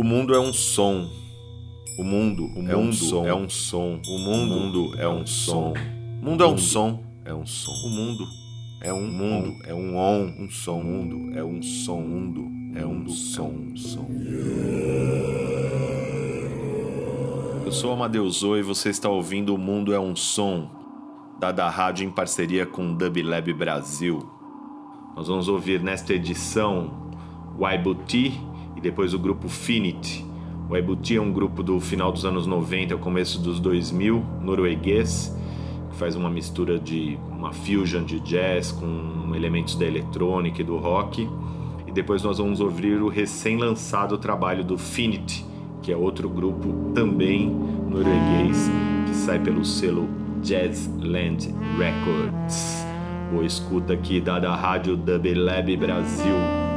O mundo é um som. O mundo, o é um som. É um som. O mundo, o mundo é um som. O mundo é um som. É um som. O mundo é um mundo, é um on, um som. mundo é um som. Mundo é um som. Um som. Eu sou Amadeus Zoe e você está ouvindo O Mundo é um Som, da rádio em parceria com Dub Lab Brasil. Nós vamos ouvir nesta edição o Ibuti e depois o grupo Finity. O Ibuti é um grupo do final dos anos 90 ao começo dos 2000, norueguês, que faz uma mistura de uma fusion de jazz com elementos da eletrônica e do rock. E depois nós vamos ouvir o recém-lançado trabalho do Finity, que é outro grupo também norueguês que sai pelo selo Jazzland Records. Boa escuta aqui da rádio Dub Lab Brasil.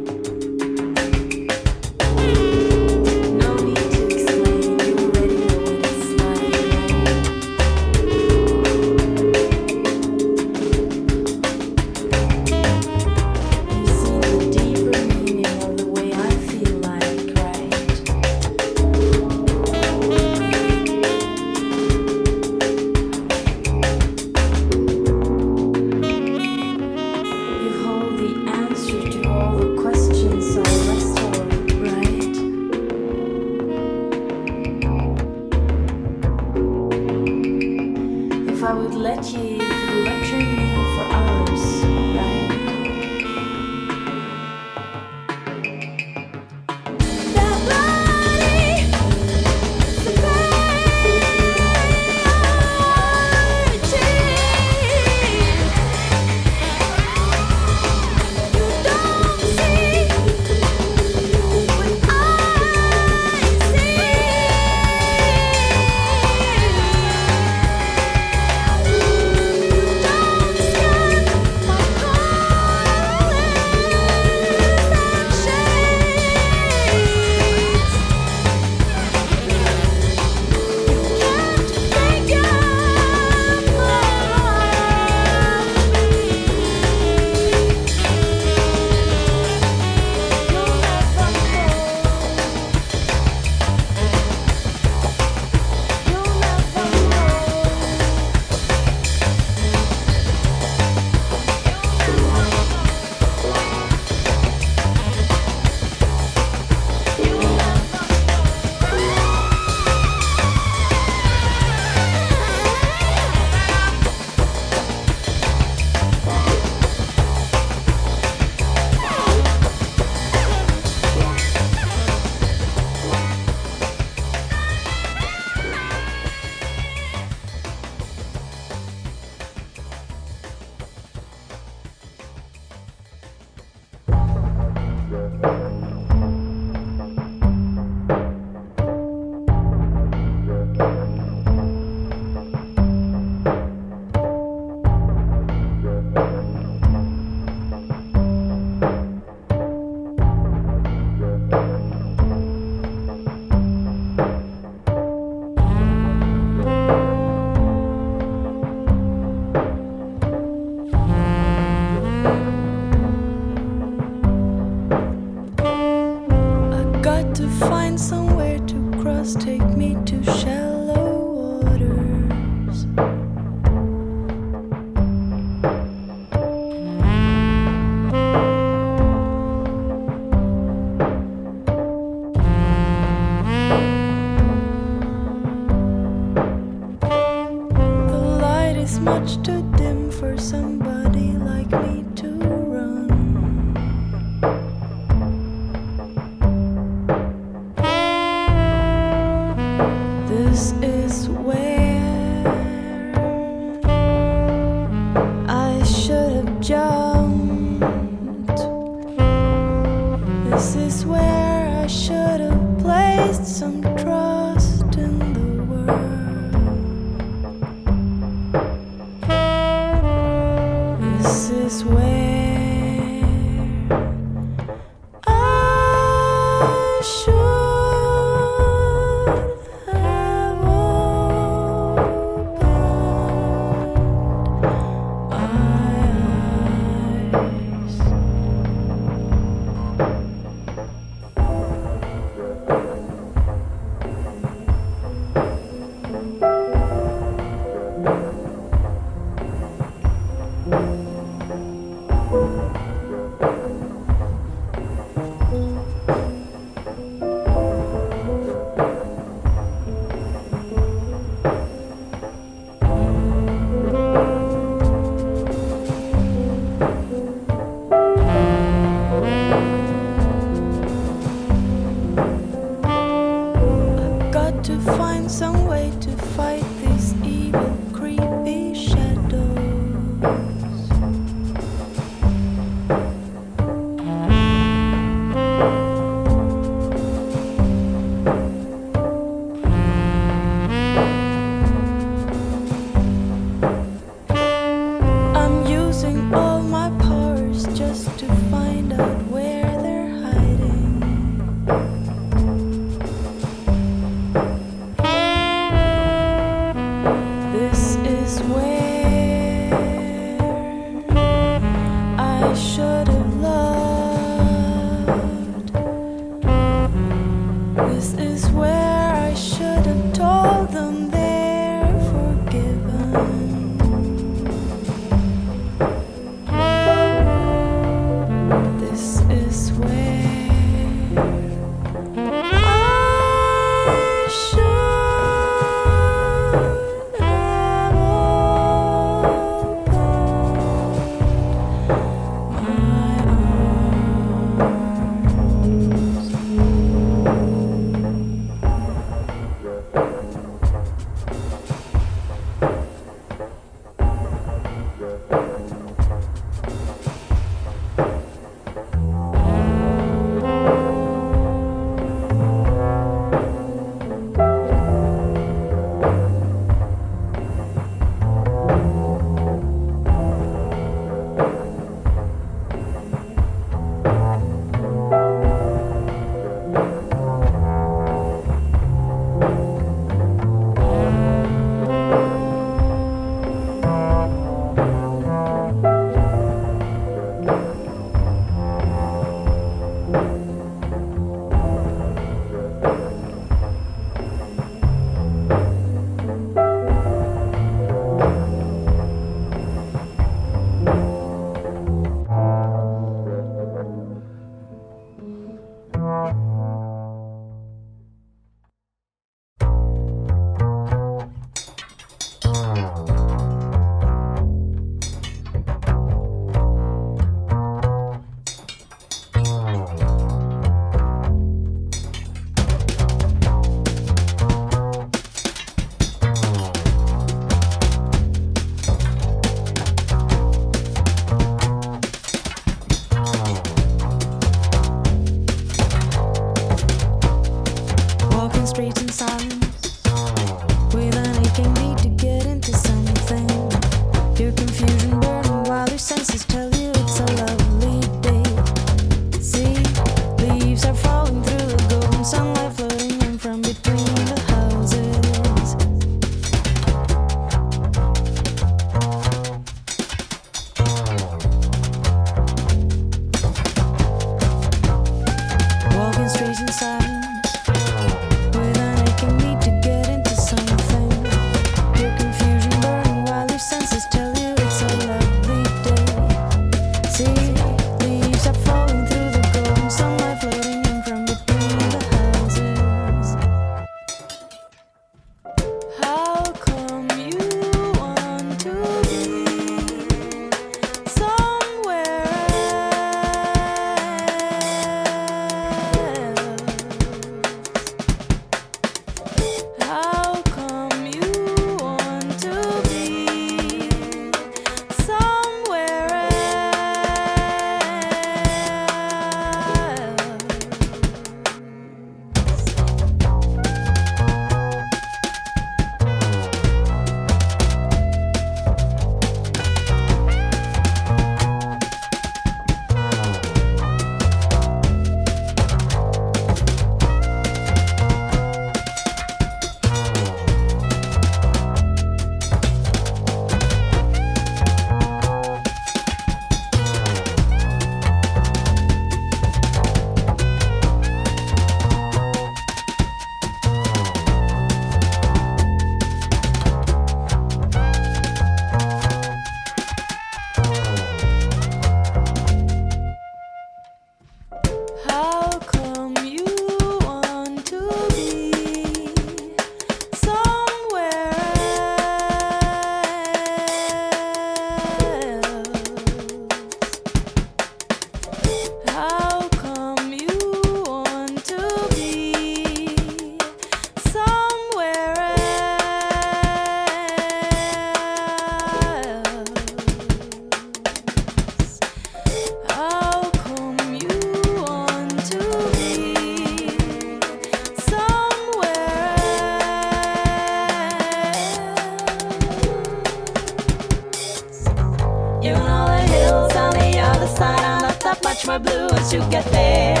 to get there.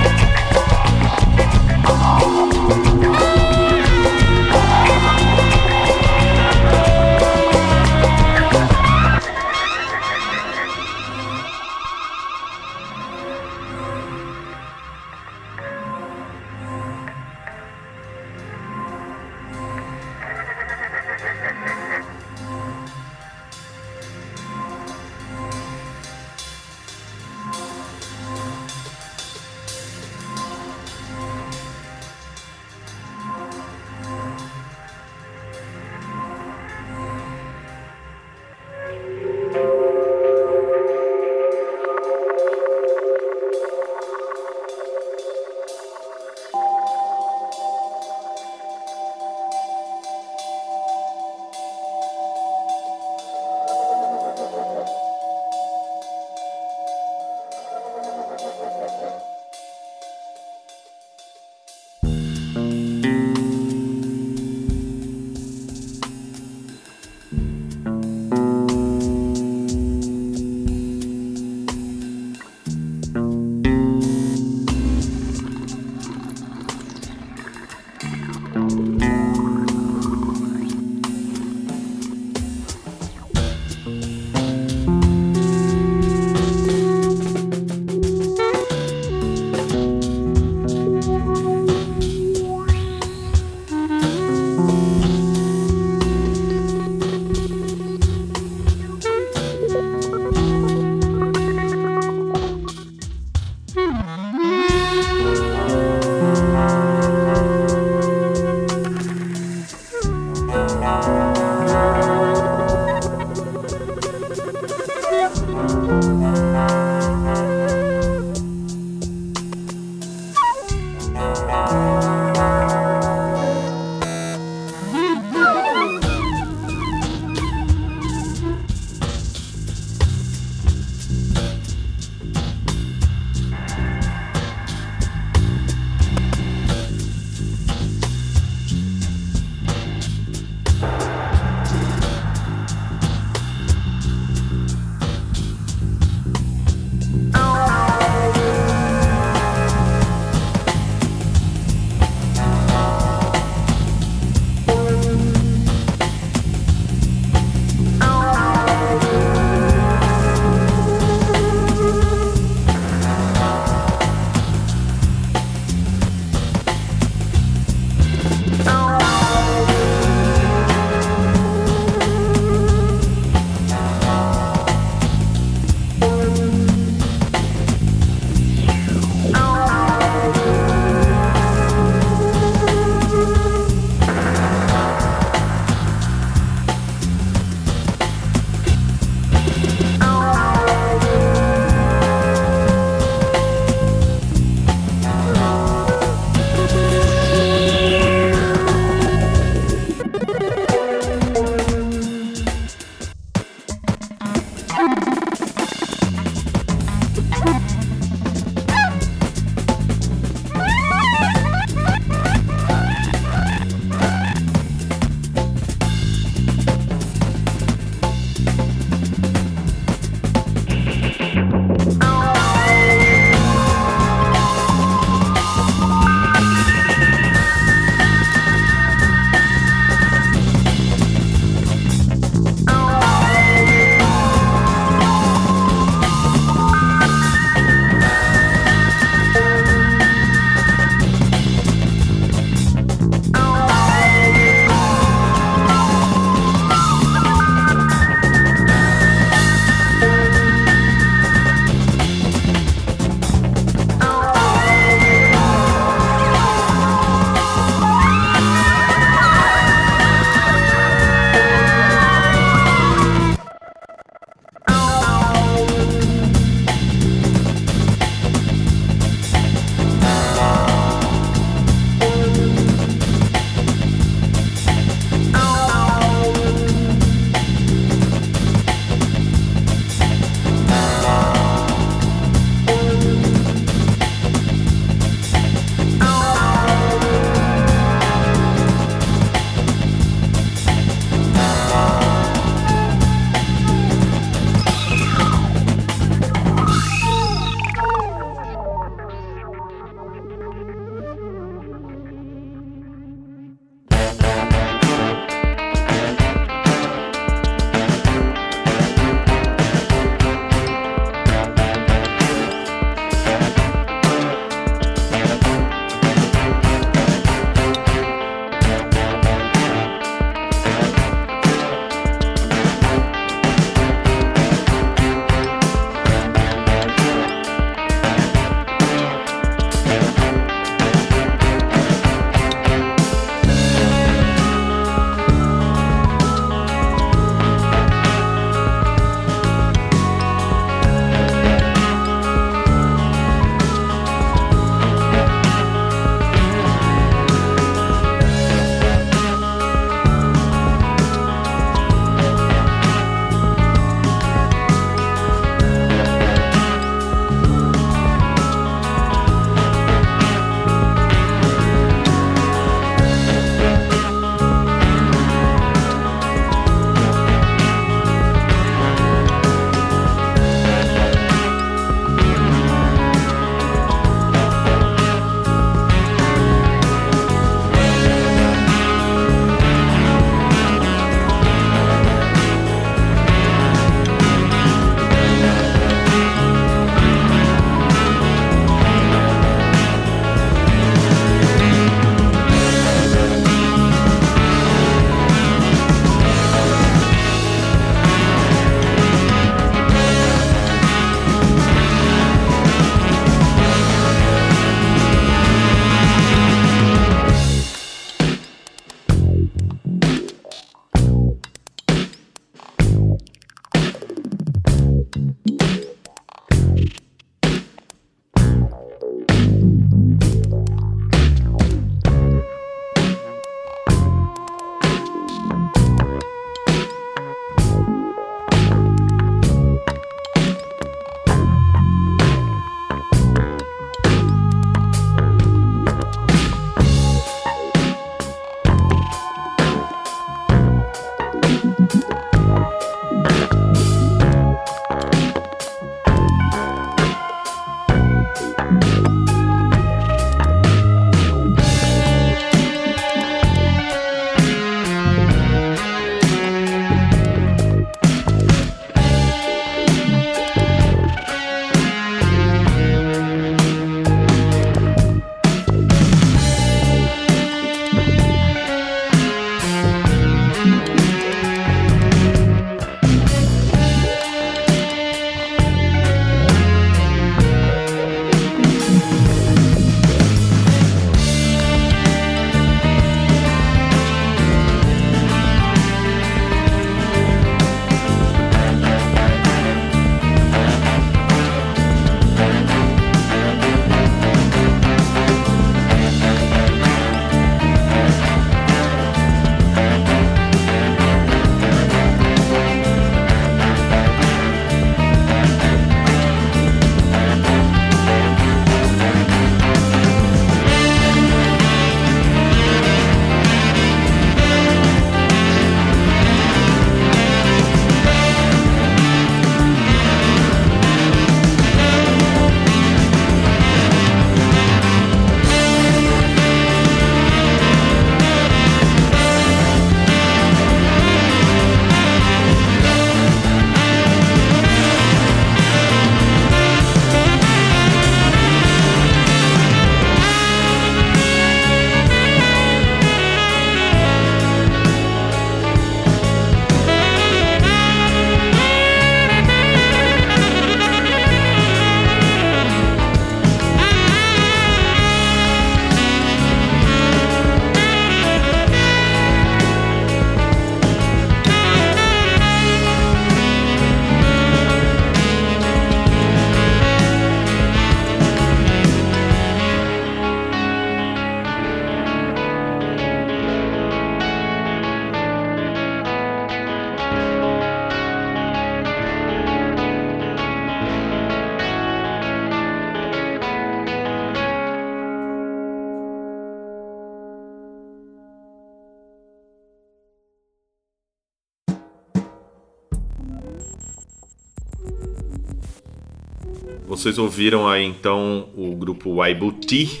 Vocês ouviram aí então o grupo Waibuti.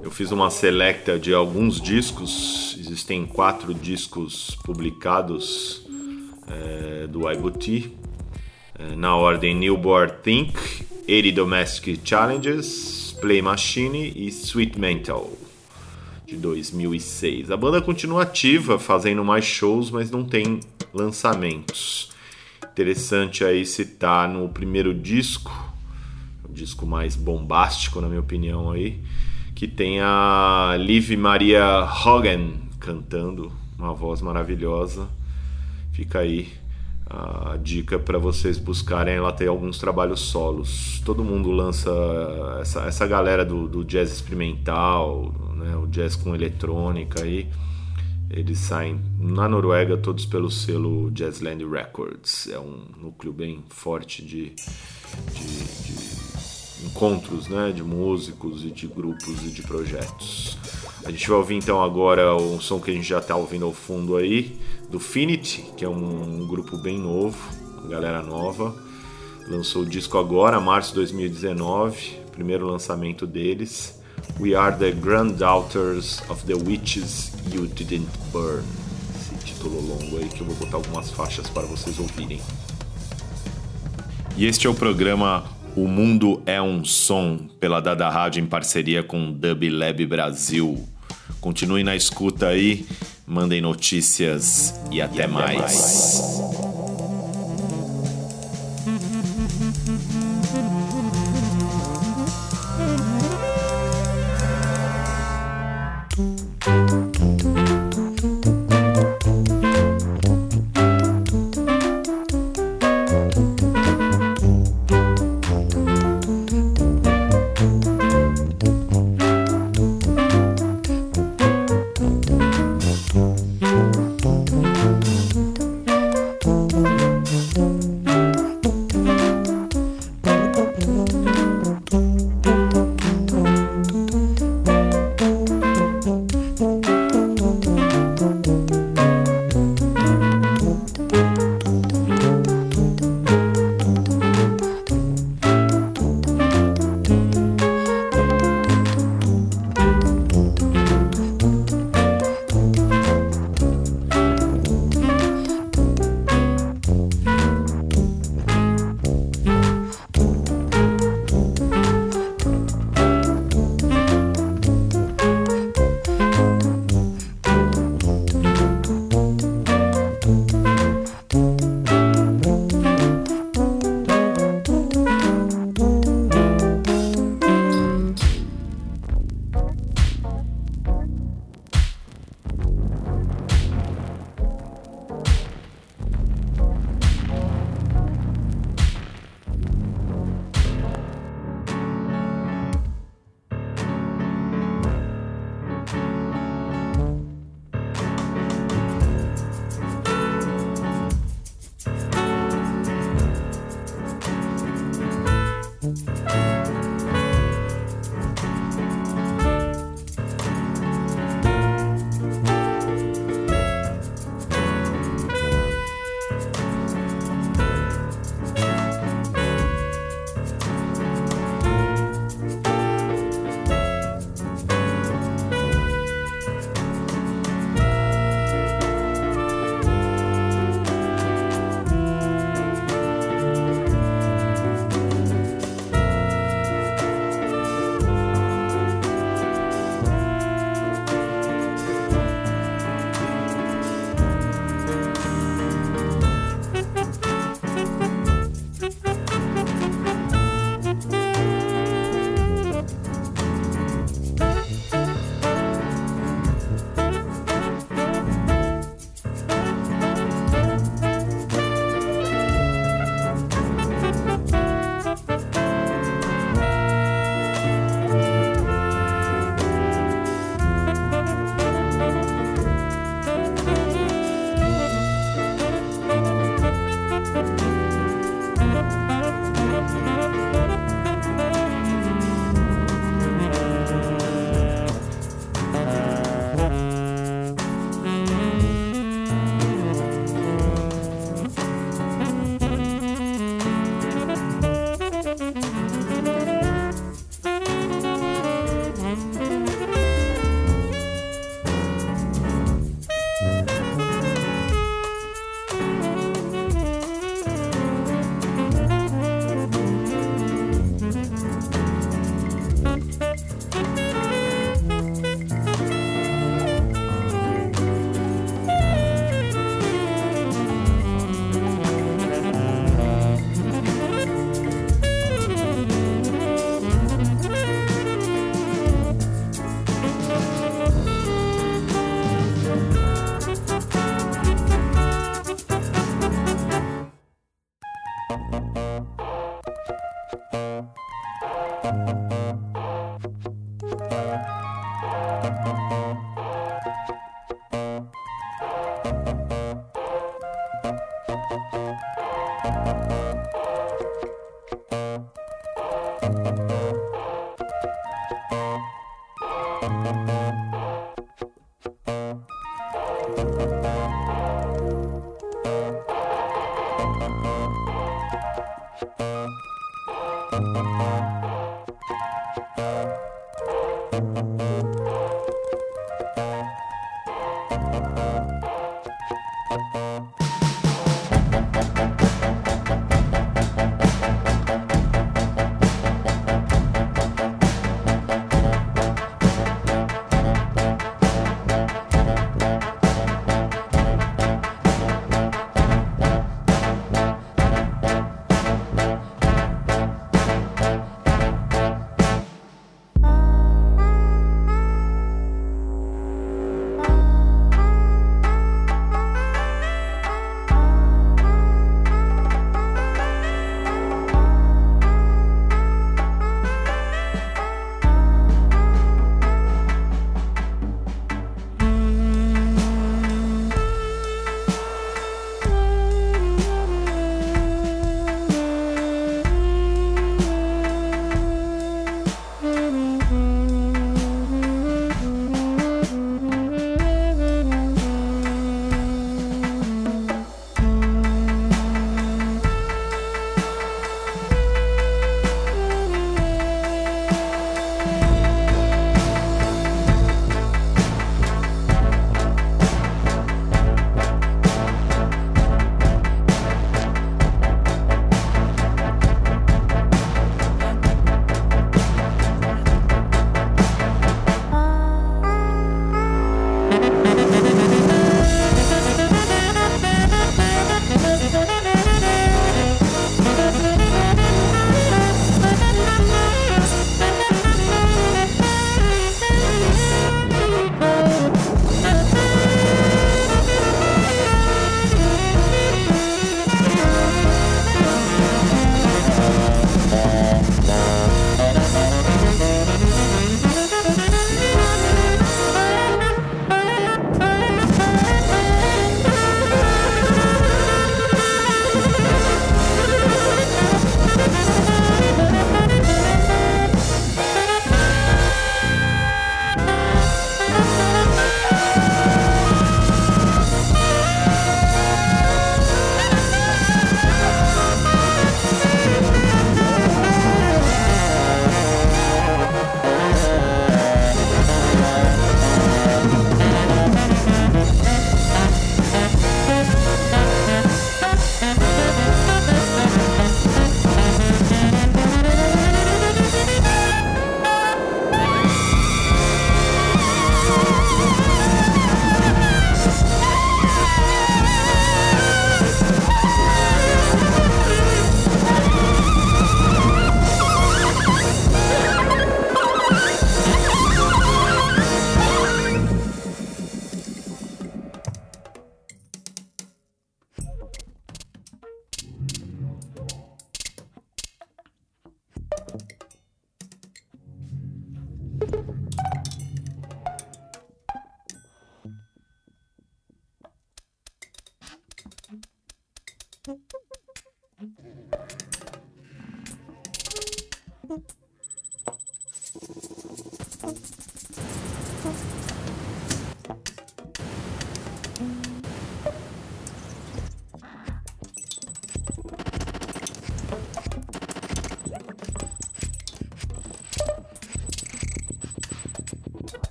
Eu fiz uma selecta de alguns discos. Existem quatro discos publicados é, do Waibuti. É, na ordem Newborn Think, 80 Domestic Challenges, Play Machine e Sweet Mental de 2006. A banda continua ativa, fazendo mais shows, mas não tem lançamentos. Interessante aí citar no primeiro disco, disco mais bombástico na minha opinião aí, que tem a Liv Maria Hogan cantando, uma voz maravilhosa. Fica aí a dica para vocês buscarem. Ela tem alguns trabalhos solos. Todo mundo lança essa, essa galera do, do jazz experimental, né, o jazz com eletrônica aí. Eles saem na Noruega todos pelo selo Jazzland Records. É um núcleo bem forte de, de, de encontros né, de músicos e de grupos e de projetos. A gente vai ouvir então agora um som que a gente já está ouvindo ao fundo aí, do Finity, que é um, um grupo bem novo, galera nova. Lançou o disco agora, março de 2019, primeiro lançamento deles. We are the granddaughters of the witches you didn't burn. Esse título longo aí que eu vou botar algumas faixas para vocês ouvirem. E este é o programa O Mundo é um Som, pela Dada Rádio em parceria com Dub Lab Brasil. Continue na escuta aí, mandem notícias e até, e até mais. mais.